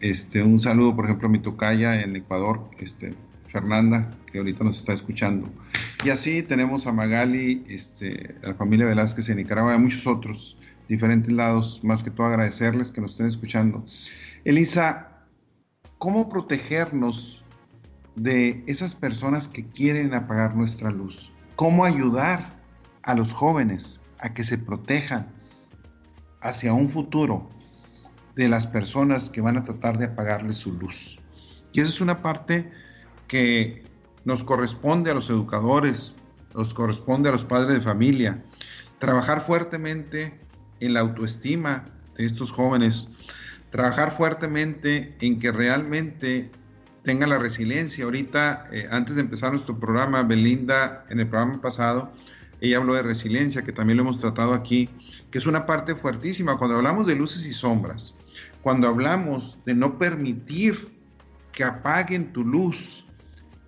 Speaker 2: Este, un saludo, por ejemplo, a mi tocaya en Ecuador, este, Fernanda, que ahorita nos está escuchando. Y así tenemos a Magali, este, a la familia Velázquez en Nicaragua y a muchos otros diferentes lados. Más que todo agradecerles que nos estén escuchando. Elisa, ¿cómo protegernos de esas personas que quieren apagar nuestra luz? ¿Cómo ayudar a los jóvenes a que se protejan hacia un futuro de las personas que van a tratar de apagarle su luz. Y esa es una parte que nos corresponde a los educadores, nos corresponde a los padres de familia, trabajar fuertemente en la autoestima de estos jóvenes, trabajar fuertemente en que realmente tengan la resiliencia. Ahorita, eh, antes de empezar nuestro programa, Belinda, en el programa pasado, ella habló de resiliencia, que también lo hemos tratado aquí, que es una parte fuertísima. Cuando hablamos de luces y sombras, cuando hablamos de no permitir que apaguen tu luz,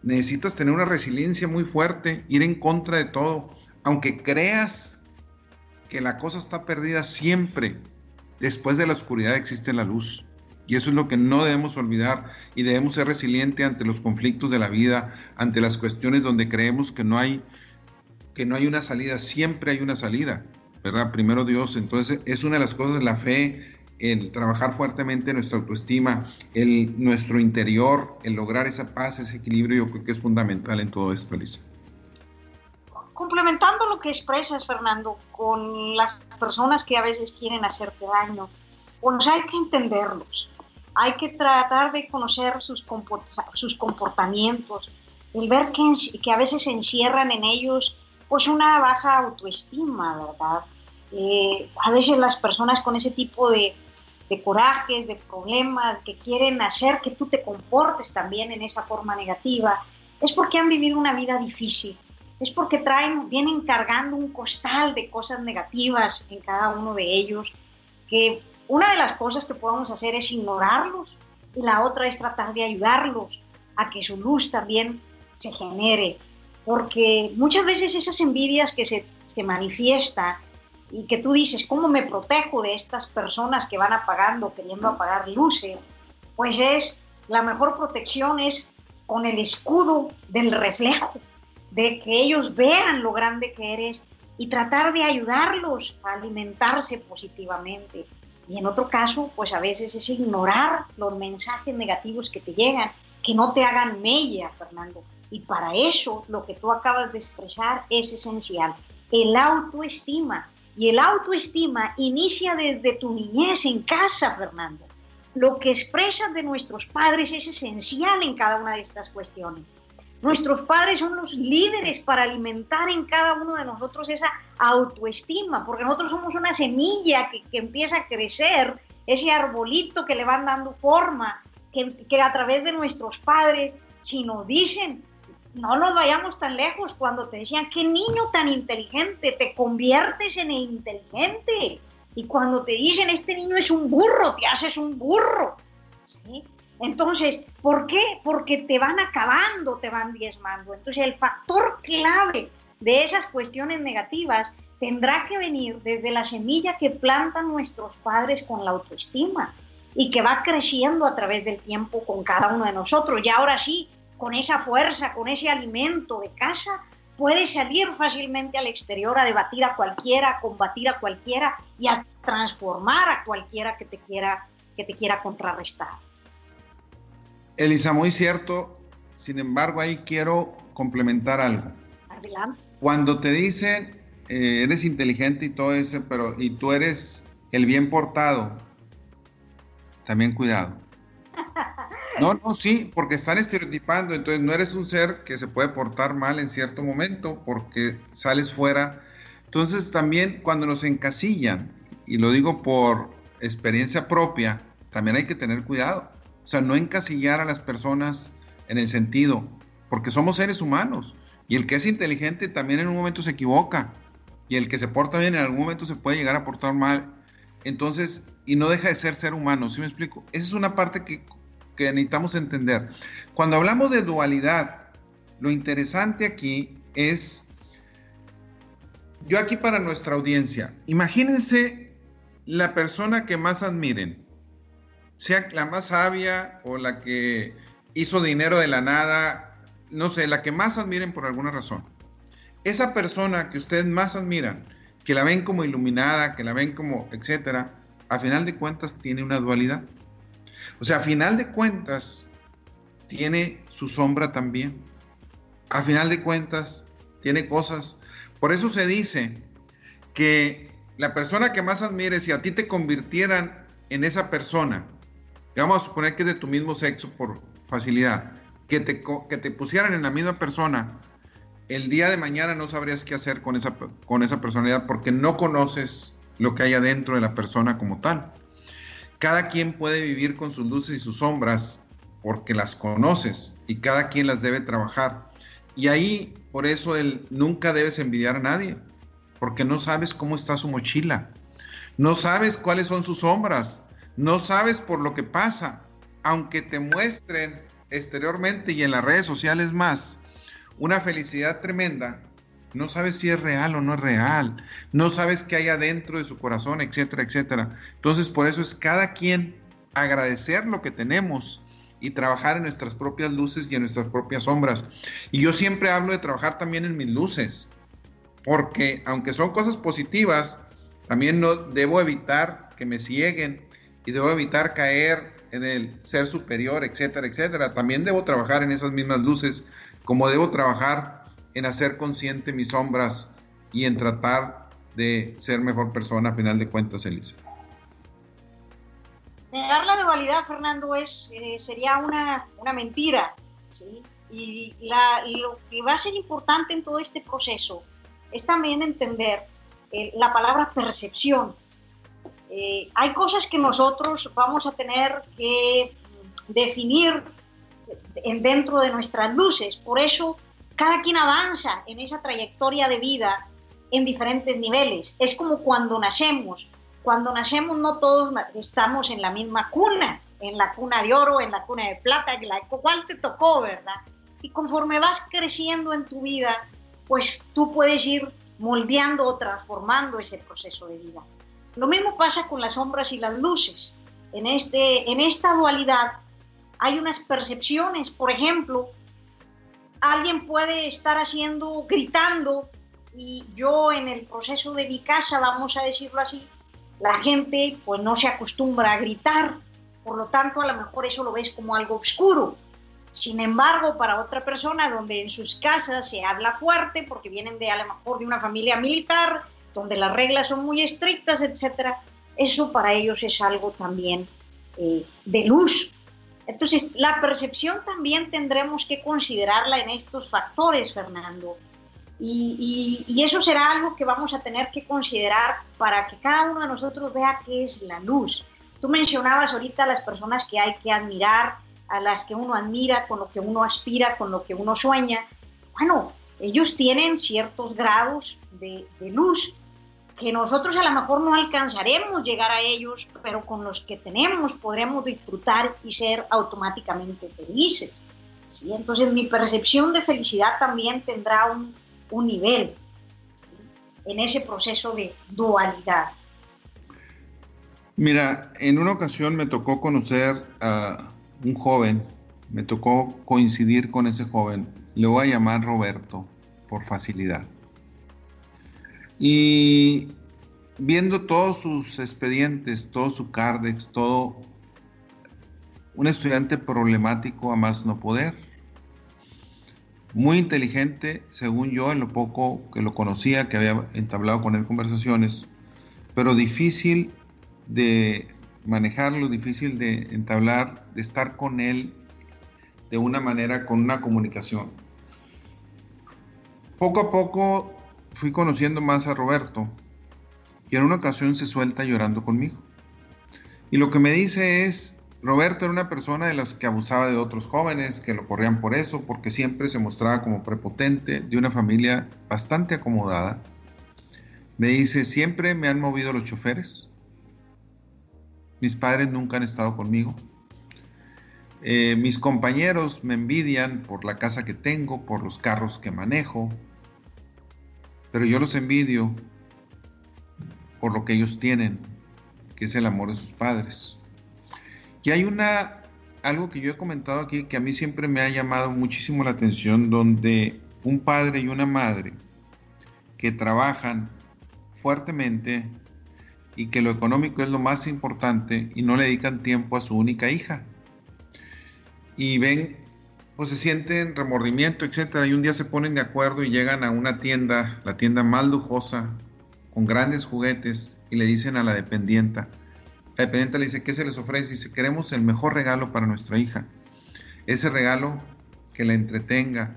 Speaker 2: necesitas tener una resiliencia muy fuerte, ir en contra de todo, aunque creas que la cosa está perdida siempre, después de la oscuridad existe la luz. Y eso es lo que no debemos olvidar y debemos ser resilientes ante los conflictos de la vida, ante las cuestiones donde creemos que no hay que no hay una salida, siempre hay una salida, ¿verdad? Primero Dios, entonces es una de las cosas la fe, el trabajar fuertemente nuestra autoestima, el, nuestro interior, el lograr esa paz, ese equilibrio, yo creo que es fundamental en todo esto, Elisa.
Speaker 3: Complementando lo que expresas, Fernando, con las personas que a veces quieren hacerte daño, pues hay que entenderlos, hay que tratar de conocer sus, comportamientos, el ver que, que a veces se encierran en ellos pues una baja autoestima, ¿verdad? Eh, a veces las personas con ese tipo de, de corajes, de problemas, que quieren hacer que tú te comportes también en esa forma negativa, es porque han vivido una vida difícil, es porque traen, vienen cargando un costal de cosas negativas en cada uno de ellos, que una de las cosas que podemos hacer es ignorarlos y la otra es tratar de ayudarlos a que su luz también se genere, porque muchas veces esas envidias que se, se manifiestan y que tú dices, ¿cómo me protejo de estas personas que van apagando, queriendo apagar luces? Pues es, la mejor protección es con el escudo del reflejo, de que ellos vean lo grande que eres y tratar de ayudarlos a alimentarse positivamente. Y en otro caso, pues a veces es ignorar los mensajes negativos que te llegan, que no te hagan mella, Fernando. Y para eso lo que tú acabas de expresar es esencial. El autoestima, y el autoestima inicia desde tu niñez en casa, Fernando. Lo que expresas de nuestros padres es esencial en cada una de estas cuestiones. Nuestros padres son los líderes para alimentar en cada uno de nosotros esa autoestima, porque nosotros somos una semilla que, empieza a crecer, ese arbolito que le van dando forma, que, que a través de nuestros padres, si nos dicen, no nos vayamos tan lejos cuando te decían, qué niño tan inteligente, te conviertes en inteligente. Y cuando te dicen, este niño es un burro, te haces un burro. Entonces, ¿por qué? Porque te van acabando, te van diezmando. Entonces, el factor clave de esas cuestiones negativas tendrá que venir desde la semilla que plantan nuestros padres con la autoestima y que va creciendo a través del tiempo con cada uno de nosotros. Y ahora sí, con esa fuerza, con ese alimento de casa, puedes salir fácilmente al exterior a debatir a cualquiera, a combatir a cualquiera y a transformar a cualquiera que te quiera, que te quiera contrarrestar.
Speaker 2: Elisa, muy cierto. Sin embargo, ahí quiero complementar algo. Adelante. Cuando te dicen eh, eres inteligente y todo eso, pero y tú eres el bien portado, también cuidado. <laughs> No, no, sí, porque están estereotipando, entonces no eres un ser que se puede portar mal en cierto momento porque sales fuera. Entonces también cuando nos encasillan, y lo digo por experiencia propia, también hay que tener cuidado. O sea, no encasillar a las personas en el sentido, porque somos seres humanos, y el que es inteligente también en un momento se equivoca, y el que se porta bien en algún momento se puede llegar a portar mal. Entonces, y no deja de ser ser humano, ¿sí me explico? Esa es una parte que, que necesitamos entender. Cuando hablamos de dualidad, lo interesante aquí es, yo aquí para nuestra audiencia, imagínense la persona que más admiren, sea la más sabia o la que hizo dinero de la nada, no sé, la que más admiren por alguna razón. Esa persona que ustedes más admiran, que la ven como iluminada, que la ven como, etcétera, a final de cuentas tiene una dualidad. O sea, a final de cuentas tiene su sombra también. A final de cuentas tiene cosas. Por eso se dice que la persona que más admires, si a ti te convirtieran en esa persona, vamos a suponer que es de tu mismo sexo por facilidad, que te, que te pusieran en la misma persona, el día de mañana no sabrías qué hacer con esa, con esa personalidad porque no conoces lo que hay adentro de la persona como tal. Cada quien puede vivir con sus luces y sus sombras porque las conoces y cada quien las debe trabajar. Y ahí, por eso, el nunca debes envidiar a nadie, porque no sabes cómo está su mochila, no sabes cuáles son sus sombras, no sabes por lo que pasa, aunque te muestren exteriormente y en las redes sociales más una felicidad tremenda, no sabes si es real o no es real, no sabes qué hay adentro de su corazón, etcétera, etcétera. Entonces, por eso es cada quien agradecer lo que tenemos y trabajar en nuestras propias luces y en nuestras propias sombras. Y yo siempre hablo de trabajar también en mis luces, porque aunque son cosas positivas, también no debo evitar que me cieguen y debo evitar caer en el ser superior, etcétera, etcétera. También debo trabajar en esas mismas luces, como debo trabajar en hacer consciente mis sombras y en tratar de ser mejor persona a final de cuentas, Elisa.
Speaker 3: Negar la dualidad, Fernando, es, eh, sería una, una mentira. Y, lo que va a ser importante en todo este proceso es también entender eh, la palabra percepción. Eh, hay cosas que nosotros vamos a tener que definir en, dentro de nuestras luces. Por eso cada quien avanza en esa trayectoria de vida en diferentes niveles. Es como cuando nacemos. Cuando nacemos no todos estamos en la misma cuna, en la cuna de oro, en la cuna de plata, en la te tocó, ¿verdad? Y conforme vas creciendo en tu vida, pues tú puedes ir moldeando o transformando ese proceso de vida. Lo mismo pasa con las sombras y las luces. En, este, en esta dualidad hay unas percepciones, por ejemplo, alguien puede estar haciendo, gritando, y yo en el proceso de mi casa, vamos a decirlo así, la gente pues no se acostumbra a gritar, por lo tanto a lo mejor eso lo ves como algo oscuro. Sin embargo, para otra persona donde en sus casas se habla fuerte, porque vienen de a lo mejor de una familia militar, donde las reglas son muy estrictas, etcétera, eso para ellos es algo también eh, de luz, entonces, la percepción también tendremos que considerarla en estos factores, Fernando. Y, eso será algo que vamos a tener que considerar para que cada uno de nosotros vea qué es la luz. Tú mencionabas ahorita las personas que hay que admirar, a las que uno admira, con lo que uno aspira, con lo que uno sueña. Bueno, ellos tienen ciertos grados de luz que nosotros a lo mejor no alcanzaremos llegar a ellos, pero con los que tenemos podremos disfrutar y ser automáticamente felices. ¿sí? Entonces mi percepción de felicidad también tendrá un, un nivel en ese proceso de dualidad.
Speaker 2: Mira, en una ocasión me tocó conocer a un joven, me tocó coincidir con ese joven, le voy a llamar Roberto por facilidad. Y viendo todos sus expedientes, todo su cardex, todo un estudiante problemático a más no poder. Muy inteligente, según yo, en lo poco que lo conocía, que había entablado con él conversaciones, pero difícil de manejarlo, difícil de entablar, de estar con él de una manera con una comunicación. Poco a poco fui conociendo más a Roberto y en una ocasión se suelta llorando conmigo. Y lo que me dice es, Roberto era una persona de las que abusaba de otros jóvenes, que lo corrían por eso, porque siempre se mostraba como prepotente, de una familia bastante acomodada. Me dice, siempre me han movido los choferes. Mis padres nunca han estado conmigo. Eh, mis compañeros me envidian por la casa que tengo, por los carros que manejo, pero yo los envidio por lo que ellos tienen, que es el amor de sus padres. Y hay una, algo que yo he comentado aquí que a mí siempre me ha llamado muchísimo la atención, donde un padre y una madre que trabajan fuertemente y que lo económico es lo más importante y no le dedican tiempo a su única hija y ven, pues se sienten remordimiento, etcétera, y un día se ponen de acuerdo y llegan a una tienda, la tienda más lujosa, con grandes juguetes, y le dicen a la dependienta, la dependienta le dice, ¿qué se les ofrece? Y dice, queremos el mejor regalo para nuestra hija. Ese regalo que la entretenga,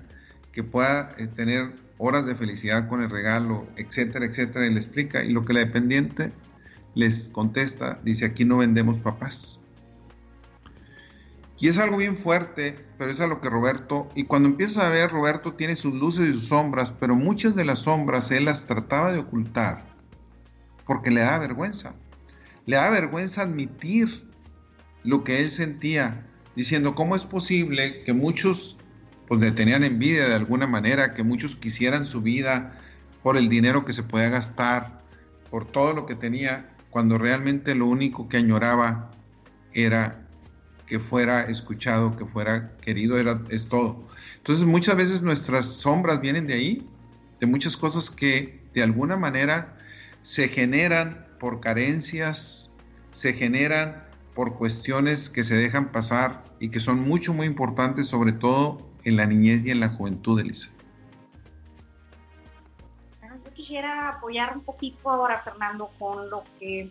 Speaker 2: que pueda eh, tener horas de felicidad con el regalo, etcétera, etcétera, y le explica. Y lo que la dependiente les contesta, dice, aquí no vendemos papás. Y es algo bien fuerte, pero es a lo que Roberto, y cuando empieza a ver, Roberto tiene sus luces y sus sombras, pero muchas de las sombras él las trataba de ocultar porque le da vergüenza. Le da vergüenza admitir lo que él sentía, diciendo, ¿cómo es posible que muchos pues le tenían envidia de alguna manera, que muchos quisieran su vida por el dinero que se podía gastar, por todo lo que tenía, cuando realmente lo único que añoraba era que fuera escuchado, que fuera querido, era, es todo. Entonces muchas veces nuestras sombras vienen de ahí, de muchas cosas que de alguna manera se generan por carencias, se generan por cuestiones que se dejan pasar y que son mucho, muy importantes, sobre todo en la niñez y en la juventud, Elisa.
Speaker 3: Yo quisiera apoyar un poquito ahora, Fernando, con lo que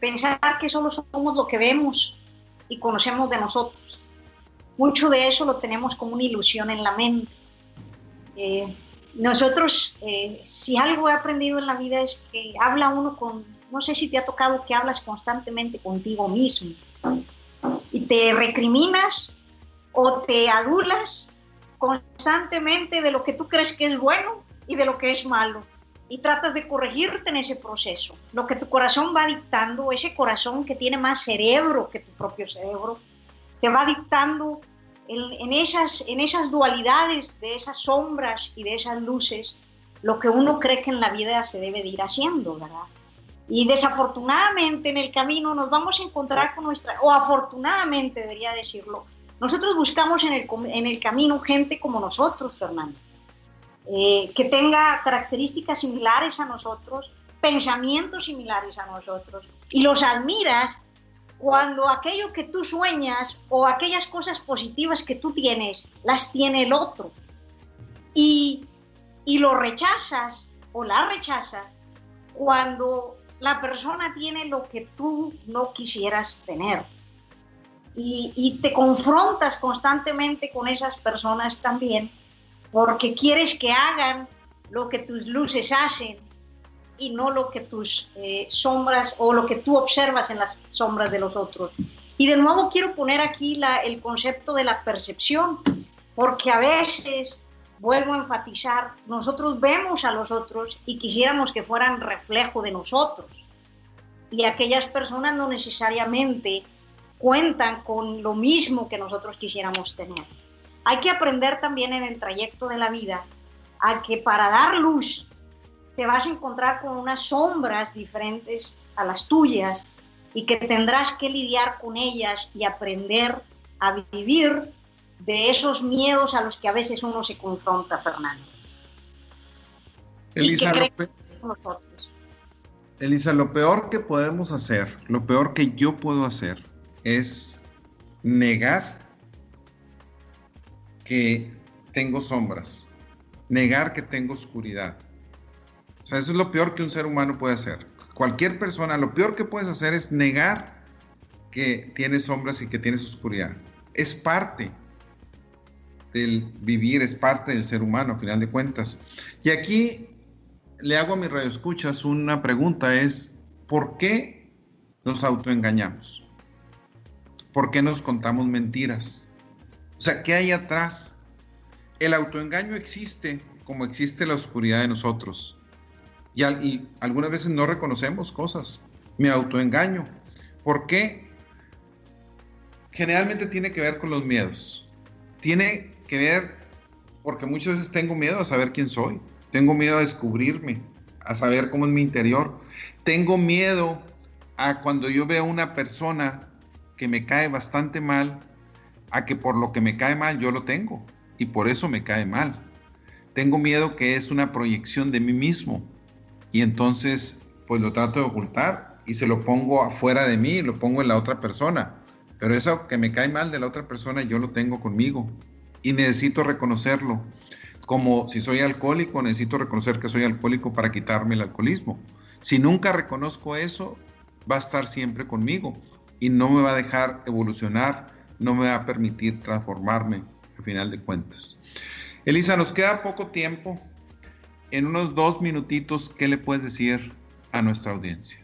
Speaker 3: pensar que solo somos lo que vemos y conocemos de nosotros. Mucho de eso lo tenemos como una ilusión en la mente. Eh, nosotros, eh, si algo he aprendido en la vida es que habla uno con, no sé si te ha tocado que hablas constantemente contigo mismo y te recriminas o te adulas constantemente de lo que tú crees que es bueno y de lo que es malo y tratas de corregirte en ese proceso. Lo que tu corazón va dictando, ese corazón que tiene más cerebro que tu propio cerebro, te va dictando en, esas, en esas dualidades de esas sombras y de esas luces lo que uno cree que en la vida se debe de ir haciendo, ¿verdad? Y desafortunadamente en el camino nos vamos a encontrar con nuestra, o afortunadamente debería decirlo, nosotros buscamos en el, en el camino gente como nosotros, Fernando eh, que tenga características similares a nosotros, pensamientos similares a nosotros, y los admiras cuando aquello que tú sueñas o aquellas cosas positivas que tú tienes, las tiene el otro. Y, y lo rechazas o la rechazas cuando la persona tiene lo que tú no quisieras tener. Y, y, te confrontas constantemente con esas personas también porque quieres que hagan lo que tus luces hacen y no lo que tus eh, sombras o lo que tú observas en las sombras de los otros. Y de nuevo quiero poner aquí el concepto de la percepción, porque a veces, vuelvo a enfatizar, nosotros vemos a los otros y quisiéramos que fueran reflejo de nosotros. Y aquellas personas no necesariamente cuentan con lo mismo que nosotros quisiéramos tener. Hay que aprender también en el trayecto de la vida a que para dar luz te vas a encontrar con unas sombras diferentes a las tuyas y que tendrás que lidiar con ellas y aprender a vivir de esos miedos a los que a veces uno se confronta, Fernando.
Speaker 2: Elisa, lo, Elisa, lo peor que podemos hacer, lo peor que yo puedo hacer es negar que tengo sombras, negar que tengo oscuridad. O sea, eso es lo peor que un ser humano puede hacer. Cualquier persona, lo peor que puedes hacer es negar que tienes sombras y que tienes oscuridad. es parte del vivir, es parte del ser humano, a final de cuentas. Y aquí le hago a mis radioescuchas una pregunta, es, ¿por qué nos autoengañamos? ¿Por qué nos contamos mentiras? O sea, ¿qué hay atrás? El autoengaño existe como existe la oscuridad de nosotros. Y, y algunas veces no reconocemos cosas. Me autoengaño. ¿Por qué? Generalmente tiene que ver con los miedos. Tiene que ver porque muchas veces tengo miedo a saber quién soy. Tengo miedo a descubrirme, a saber cómo es mi interior. Tengo miedo a cuando yo veo una persona que me cae bastante mal, a que por lo que me cae mal yo lo tengo y por eso me cae mal. Tengo miedo que es una proyección de mí mismo y entonces pues lo trato de ocultar y se lo pongo afuera de mí, lo pongo en la otra persona. Pero eso que me cae mal de la otra persona yo lo tengo conmigo y necesito reconocerlo. Como si soy alcohólico, necesito reconocer que soy alcohólico para quitarme el alcoholismo. Si nunca reconozco eso, va a estar siempre conmigo y no me va a dejar evolucionar, no me va a permitir transformarme al final de cuentas. Elisa, nos queda poco tiempo. En unos dos minutitos, ¿qué le puedes decir a nuestra audiencia?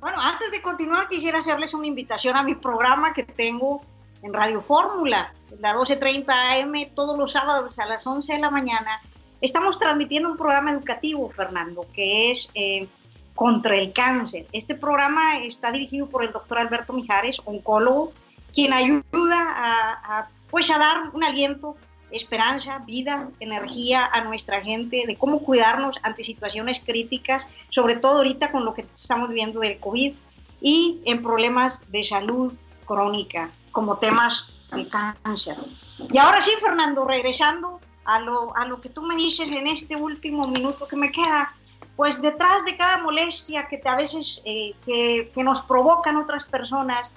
Speaker 3: Bueno, antes de continuar, quisiera hacerles una invitación a mi programa que tengo en Radio Fórmula, la 12.30 AM, todos los sábados a las 11 de la mañana. Estamos transmitiendo un programa educativo, Fernando, que es eh, contra el cáncer. Este programa está dirigido por el doctor Alberto Mijares, oncólogo, quien ayuda a, pues a dar un aliento, esperanza, vida, energía a nuestra gente, de cómo cuidarnos ante situaciones críticas, sobre todo ahorita con lo que estamos viviendo del COVID y en problemas de salud crónica, como temas de cáncer. Y ahora sí, Fernando, regresando a lo, a lo que tú me dices en este último minuto que me queda, pues detrás de cada molestia que te, a veces eh, que, que, nos provocan otras personas,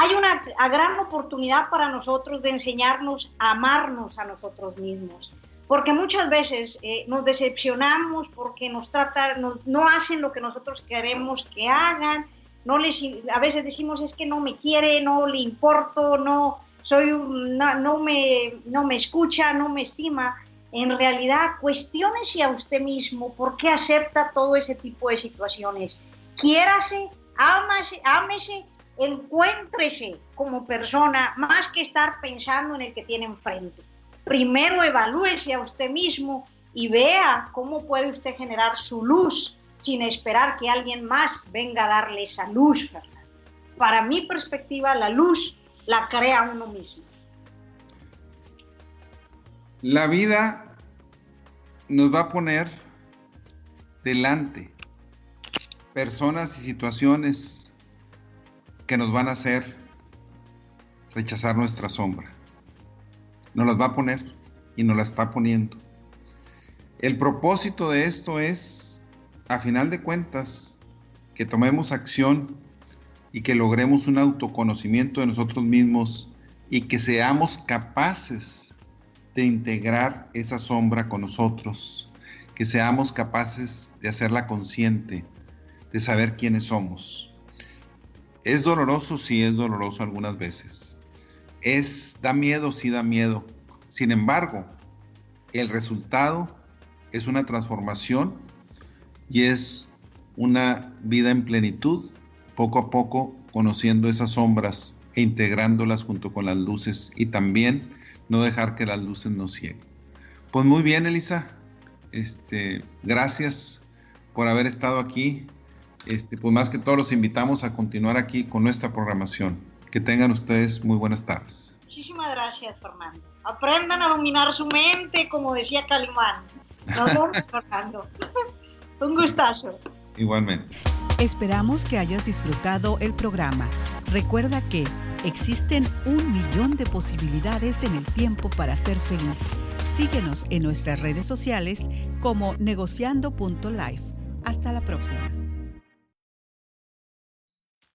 Speaker 3: hay una gran oportunidad para nosotros de enseñarnos a amarnos a nosotros mismos. Porque muchas veces eh, nos decepcionamos porque nos tratan, no hacen lo que nosotros queremos que hagan, no les, a veces decimos es que no me quiere, no le importo, no, soy no, me, no me escucha, no me estima. En realidad, cuestiónese a usted mismo por qué acepta todo ese tipo de situaciones. Quiérase, ámase, ámese, encuéntrese como persona más que estar pensando en el que tiene enfrente. Primero evalúese a usted mismo y vea cómo puede usted generar su luz sin esperar que alguien más venga a darle esa luz, Fernando. Para mi perspectiva, la luz la crea uno mismo.
Speaker 2: La vida nos va a poner delante personas y situaciones que nos van a hacer rechazar nuestra sombra. Nos las va a poner y nos la está poniendo. El propósito de esto es a final de cuentas, que tomemos acción y que logremos un autoconocimiento de nosotros mismos y que seamos capaces de integrar esa sombra con nosotros, que seamos capaces de hacerla consciente, de saber quiénes somos. Es doloroso, sí es doloroso algunas veces. Es da miedo, sí da miedo. Sin embargo, el resultado es una transformación y es una vida en plenitud, poco a poco conociendo esas sombras e integrándolas junto con las luces y también no dejar que las luces nos cieguen. Pues muy bien, Elisa. Este, gracias por haber estado aquí. Este, pues más que todo los invitamos a continuar aquí con nuestra programación. Que tengan ustedes muy buenas tardes.
Speaker 3: Muchísimas gracias, Fernando. Aprendan a dominar su mente, como decía Calimán. Nos vemos, <laughs> Fernando. Un gustazo.
Speaker 2: Igualmente.
Speaker 1: Esperamos que hayas disfrutado el programa. Recuerda que existen un millón de posibilidades en el tiempo para ser feliz. Síguenos en nuestras redes sociales como negociando.life. Hasta la próxima.